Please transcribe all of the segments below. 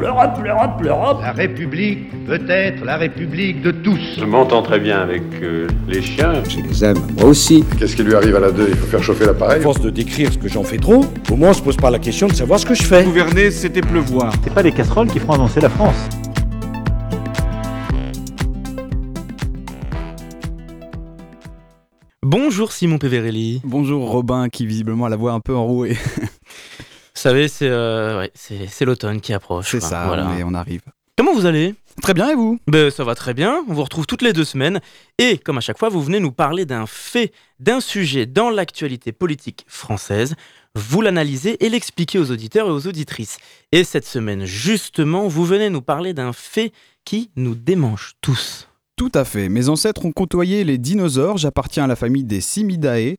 L'Europe, l'Europe, l'Europe La République peut être la République de tous. Je m'entends très bien avec euh, les chiens. Je les aime, moi aussi. Qu'est-ce qui lui arrive à la 2 Il faut faire chauffer l'appareil À force de décrire ce que j'en fais trop, au moins on se pose pas la question de savoir ce que je fais. Gouverner, c'était pleuvoir. C'est pas les casseroles qui feront avancer la France. Bonjour Simon Peverelli. Bonjour Robin qui visiblement a la voix un peu enrouée. Vous savez, c'est euh, ouais, c'est l'automne qui approche. C'est ça, Voilà. mais on arrive. Comment vous allez? Très bien et vous? Ben, Ça va très bien, on vous retrouve toutes les deux semaines. Et comme à chaque fois, vous venez nous parler d'un fait, d'un sujet dans l'actualité politique française. Vous l'analysez et l'expliquez aux auditeurs et aux auditrices. Et cette semaine, justement, vous venez nous parler d'un fait qui nous démange tous. Tout à fait. Mes ancêtres ont côtoyé les dinosaures. J'appartiens à la famille des Simidae.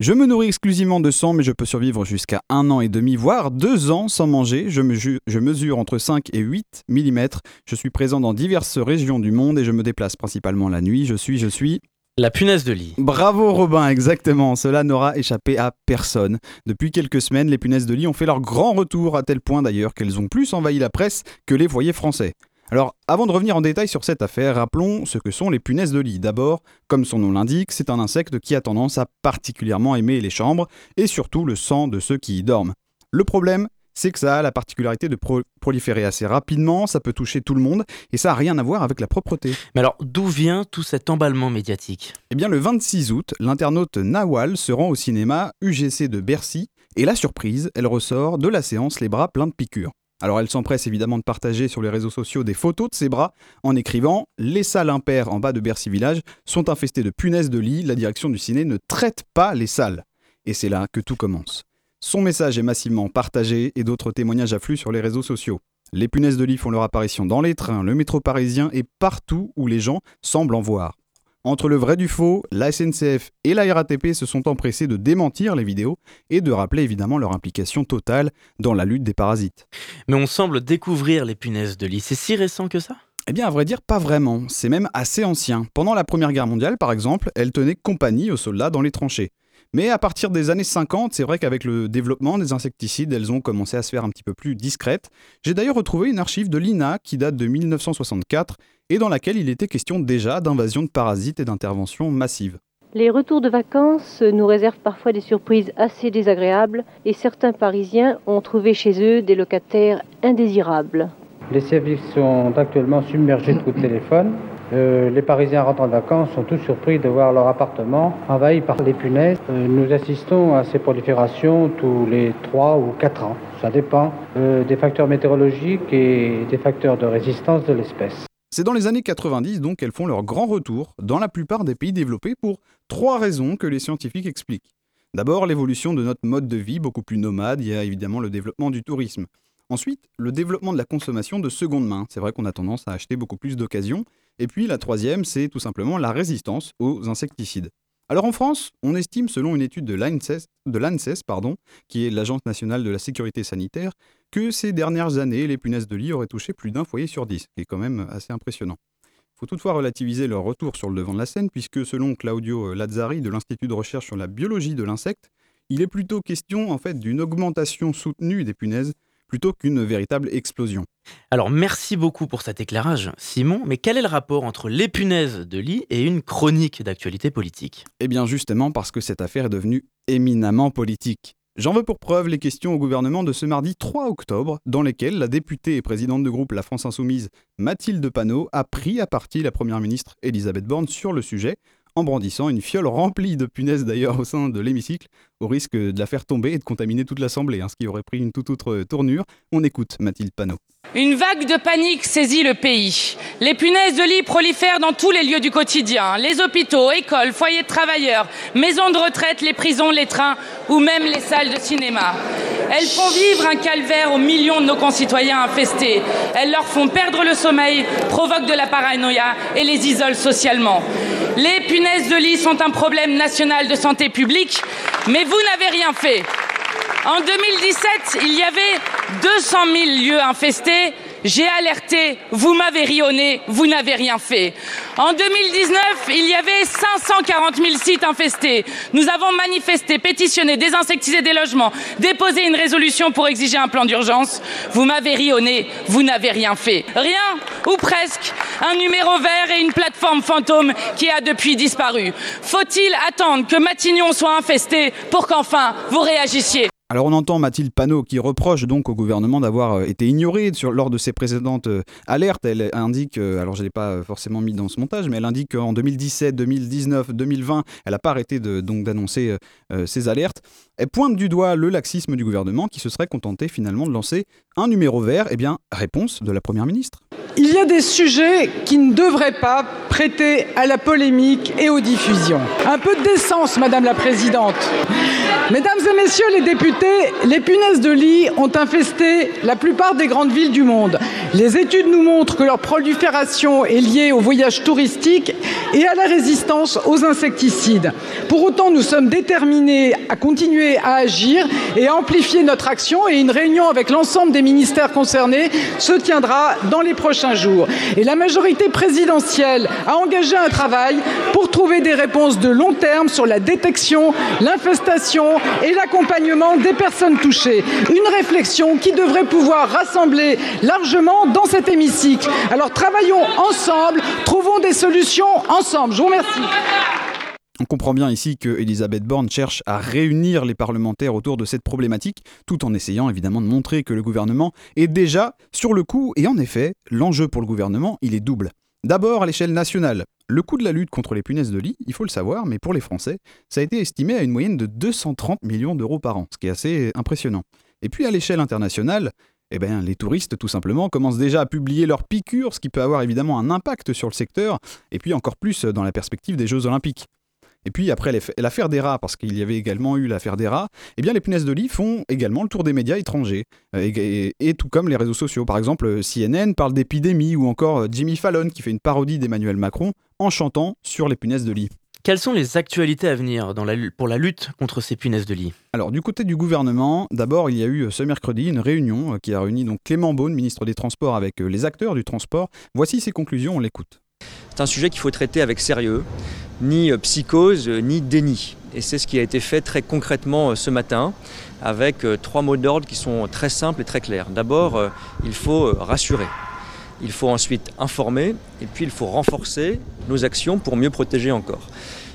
Je me nourris exclusivement de sang, mais je peux survivre jusqu'à un an et demi, voire deux ans sans manger. Je, me ju- je mesure entre 5 et 8 mm. Je suis présent dans diverses régions du monde et je me déplace principalement la nuit. Je suis, je suis. La punaise de lit. Bravo Robin, exactement. Cela n'aura échappé à personne. Depuis quelques semaines, les punaises de lit ont fait leur grand retour, à tel point d'ailleurs qu'elles ont plus envahi la presse que les foyers français. Alors, avant de revenir en détail sur cette affaire, rappelons ce que sont les punaises de lit. D'abord, comme son nom l'indique, c'est un insecte qui a tendance à particulièrement aimer les chambres et surtout le sang de ceux qui y dorment. Le problème, c'est que ça a la particularité de pro- proliférer assez rapidement, ça peut toucher tout le monde et ça n'a rien à voir avec la propreté. Mais alors, d'où vient tout cet emballement médiatique? Eh bien, le 26 août, l'internaute Nawal se rend au cinéma UGC de Bercy et la surprise, elle ressort de la séance les bras pleins de piqûres. Alors elle s'empresse évidemment de partager sur les réseaux sociaux des photos de ses bras en écrivant Les salles impaires en bas de Bercy Village sont infestées de punaises de lit, la direction du ciné ne traite pas les salles. Et c'est là que tout commence. Son message est massivement partagé et d'autres témoignages affluent sur les réseaux sociaux. Les punaises de lit font leur apparition dans les trains, le métro parisien et partout où les gens semblent en voir. Entre le vrai du faux, la SNCF et la RATP se sont empressés de démentir les vidéos et de rappeler évidemment leur implication totale dans la lutte des parasites. Mais on semble découvrir les punaises de lit. C'est si récent que ça? Eh bien, à vrai dire, pas vraiment. C'est même assez ancien. Pendant la Première Guerre mondiale, par exemple, elles tenaient compagnie aux soldats dans les tranchées. Mais à partir des années 50, c'est vrai qu'avec le développement des insecticides, elles ont commencé à se faire un petit peu plus discrètes. J'ai d'ailleurs retrouvé une archive de l'INA qui date de 1964 et dans laquelle il était question déjà d'invasion de parasites et d'interventions massives. Les retours de vacances nous réservent parfois des surprises assez désagréables et certains Parisiens ont trouvé chez eux des locataires indésirables. Les services sont actuellement submergés de coups de téléphone. Euh, les Parisiens rentrant de vacances sont tous surpris de voir leur appartement envahi par les punaises. Euh, nous assistons à ces proliférations tous les 3 ou 4 ans. Ça dépend euh, des facteurs météorologiques et des facteurs de résistance de l'espèce. C'est dans les années 90 donc qu'elles font leur grand retour dans la plupart des pays développés pour trois raisons que les scientifiques expliquent. D'abord, l'évolution de notre mode de vie beaucoup plus nomade, il y a évidemment le développement du tourisme. Ensuite, le développement de la consommation de seconde main. C'est vrai qu'on a tendance à acheter beaucoup plus d'occasions. Et puis la troisième, c'est tout simplement la résistance aux insecticides. Alors en France, on estime, selon une étude de l'ANSES, qui est l'Agence nationale de la sécurité sanitaire, que ces dernières années, les punaises de lit auraient touché plus d'un foyer sur dix, ce qui est quand même assez impressionnant. Il faut toutefois relativiser leur retour sur le devant de la scène, puisque selon Claudio Lazzari de l'Institut de recherche sur la biologie de l'insecte, il est plutôt question en fait d'une augmentation soutenue des punaises plutôt qu'une véritable explosion. Alors merci beaucoup pour cet éclairage, Simon, mais quel est le rapport entre les punaises de lit et une chronique d'actualité politique? Eh bien justement parce que cette affaire est devenue éminemment politique. J'en veux pour preuve les questions au gouvernement de ce mardi 3 octobre, dans lesquelles la députée et présidente de groupe La France Insoumise, Mathilde Panot, a pris à partie la première ministre Elisabeth Borne sur le sujet, en brandissant une fiole remplie de punaises d'ailleurs au sein de l'hémicycle, au risque de la faire tomber et de contaminer toute l'Assemblée, hein, ce qui aurait pris une toute autre tournure. On écoute Mathilde Panot. Une vague de panique saisit le pays. Les punaises de lit prolifèrent dans tous les lieux du quotidien. Les hôpitaux, écoles, foyers de travailleurs, maisons de retraite, les prisons, les trains ou même les salles de cinéma. Elles font vivre un calvaire aux millions de nos concitoyens infestés. Elles leur font perdre le sommeil, provoquent de la paranoïa et les isolent socialement. Les punaises de lit sont un problème national de santé publique, mais vous n'avez rien fait. En 2017, il y avait 200 000 lieux infestés J'ai alerté, vous m'avez rionné, vous n'avez rien fait. En 2019, il y avait 540 000 sites infestés. Nous avons manifesté, pétitionné, désinsectisé des logements, déposé une résolution pour exiger un plan d'urgence. Vous m'avez rionné, vous n'avez rien fait. Rien, ou presque, un numéro vert et une plateforme fantôme qui a depuis disparu. Faut-il attendre que Matignon soit infesté pour qu'enfin vous réagissiez? Alors on entend Mathilde Panot qui reproche donc au gouvernement d'avoir euh, été ignoré lors de ses précédentes euh, alertes. Elle indique, euh, alors je ne l'ai pas forcément mis dans ce montage, mais elle indique qu'en 2017, 2019, 2020, elle n'a pas arrêté de, donc d'annoncer ses alertes. Elle pointe du doigt le laxisme du gouvernement qui se serait contenté finalement de lancer un numéro vert. Eh bien, réponse de la Première ministre. Il y a des sujets qui ne devraient pas prêter à la polémique et aux diffusions. Un peu de décence, Madame la Présidente. Mesdames et Messieurs les députés, les punaises de lit ont infesté la plupart des grandes villes du monde. Les études nous montrent que leur prolifération est liée au voyage touristique et à la résistance aux insecticides. Pour autant, nous sommes déterminés à continuer à agir et à amplifier notre action et une réunion avec l'ensemble des ministères concernés se tiendra dans les prochains jours. Et la majorité présidentielle a engagé un travail pour trouver des réponses de long terme sur la détection, l'infestation et l'accompagnement des personnes touchées. Une réflexion qui devrait pouvoir rassembler largement dans cet hémicycle. Alors travaillons ensemble, trouvons des solutions ensemble. Je vous remercie. On comprend bien ici que Elisabeth Borne cherche à réunir les parlementaires autour de cette problématique, tout en essayant évidemment de montrer que le gouvernement est déjà sur le coup. Et en effet, l'enjeu pour le gouvernement, il est double. D'abord à l'échelle nationale. Le coût de la lutte contre les punaises de lit, il faut le savoir, mais pour les Français, ça a été estimé à une moyenne de 230 millions d'euros par an, ce qui est assez impressionnant. Et puis à l'échelle internationale, eh bien, les touristes, tout simplement, commencent déjà à publier leurs piqûres, ce qui peut avoir évidemment un impact sur le secteur, et puis encore plus dans la perspective des Jeux Olympiques. Et puis après l'affaire des rats, parce qu'il y avait également eu l'affaire des rats, eh bien les punaises de lit font également le tour des médias étrangers, euh, et, tout comme les réseaux sociaux. Par exemple, CNN parle d'épidémie, ou encore euh, Jimmy Fallon qui fait une parodie d'Emmanuel Macron en chantant sur les punaises de lit. Quelles sont les actualités à venir dans la, pour la lutte contre ces punaises de lit Alors du côté du gouvernement, d'abord il y a eu ce mercredi une réunion euh, qui a réuni donc Clément Beaune, ministre des Transports, avec les acteurs du transport. Voici ses conclusions, on l'écoute. C'est un sujet qu'il faut traiter avec sérieux ni euh, psychose, euh, ni déni. Et c'est ce qui a été fait très concrètement euh, ce matin avec trois mots d'ordre qui sont très simples et très clairs. D'abord, il faut rassurer. Il faut ensuite informer et puis il faut renforcer nos actions pour mieux protéger encore.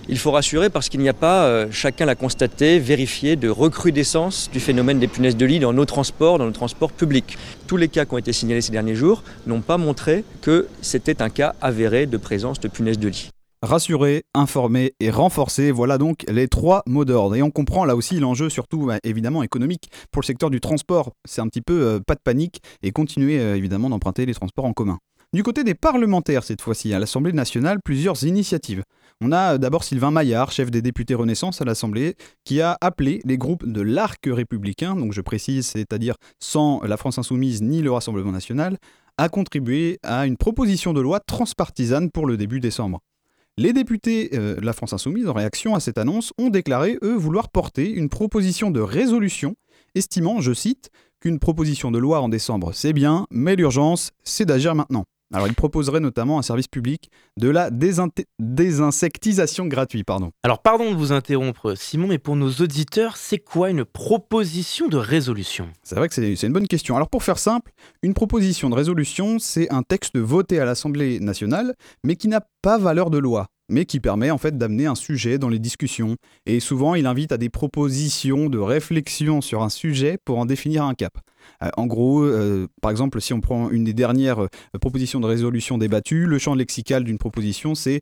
Il faut rassurer parce qu'il n'y a pas, chacun l'a constaté, vérifié, de recrudescence du phénomène des punaises de lit dans nos transports, dans nos transports publics. Tous les cas qui ont été signalés ces derniers jours n'ont pas montré que c'était un cas avéré de présence de punaises de lit. Rassurer, informer et renforcer, voilà donc les trois mots d'ordre. Et on comprend là aussi l'enjeu, surtout bah, évidemment économique, pour le secteur du transport. C'est un petit peu euh, pas de panique et continuer euh, évidemment d'emprunter les transports en commun. Du côté des parlementaires cette fois-ci, à l'Assemblée nationale, plusieurs initiatives. On a euh, d'abord Sylvain Maillard, chef des députés Renaissance à l'Assemblée, qui a appelé les groupes de l'arc républicain, donc je précise, c'est-à-dire sans la France insoumise ni le Rassemblement national, à contribuer à une proposition de loi transpartisane pour le début décembre. Les députés euh, de la France Insoumise, en réaction à cette annonce, ont déclaré, eux, vouloir porter une proposition de résolution, estimant, je cite, qu'une proposition de loi en décembre, c'est bien, mais l'urgence, c'est d'agir maintenant. Alors, il proposerait notamment un service public de la désinsectisation gratuite. Pardon. Alors, pardon de vous interrompre, Simon, mais pour nos auditeurs, c'est quoi une proposition de résolution? C'est vrai que c'est une bonne question. Alors, pour faire simple, une proposition de résolution, c'est un texte voté à l'Assemblée nationale, mais qui n'a pas valeur de loi mais qui permet en fait d'amener un sujet dans les discussions. Et souvent, il invite à des propositions de réflexion sur un sujet pour en définir un cap. Euh, en gros, euh, par exemple, si on prend une des dernières euh, propositions de résolution débattues, le champ lexical d'une proposition, c'est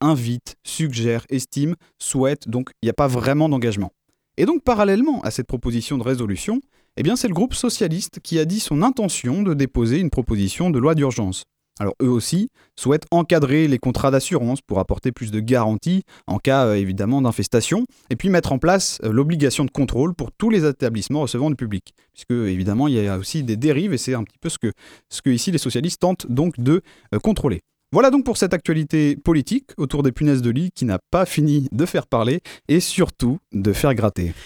invite, suggère, estime, souhaite, donc il n'y a pas vraiment d'engagement. Et donc, parallèlement à cette proposition de résolution, eh c'est le groupe socialiste qui a dit son intention de déposer une proposition de loi d'urgence. Alors eux aussi souhaitent encadrer les contrats d'assurance pour apporter plus de garanties en cas euh, évidemment d'infestation, et puis mettre en place euh, l'obligation de contrôle pour tous les établissements recevant du public, puisque évidemment il y a aussi des dérives et c'est un petit peu ce que, ici les socialistes tentent donc de euh, contrôler. Voilà donc pour cette actualité politique autour des punaises de lit qui n'a pas fini de faire parler et surtout de faire gratter.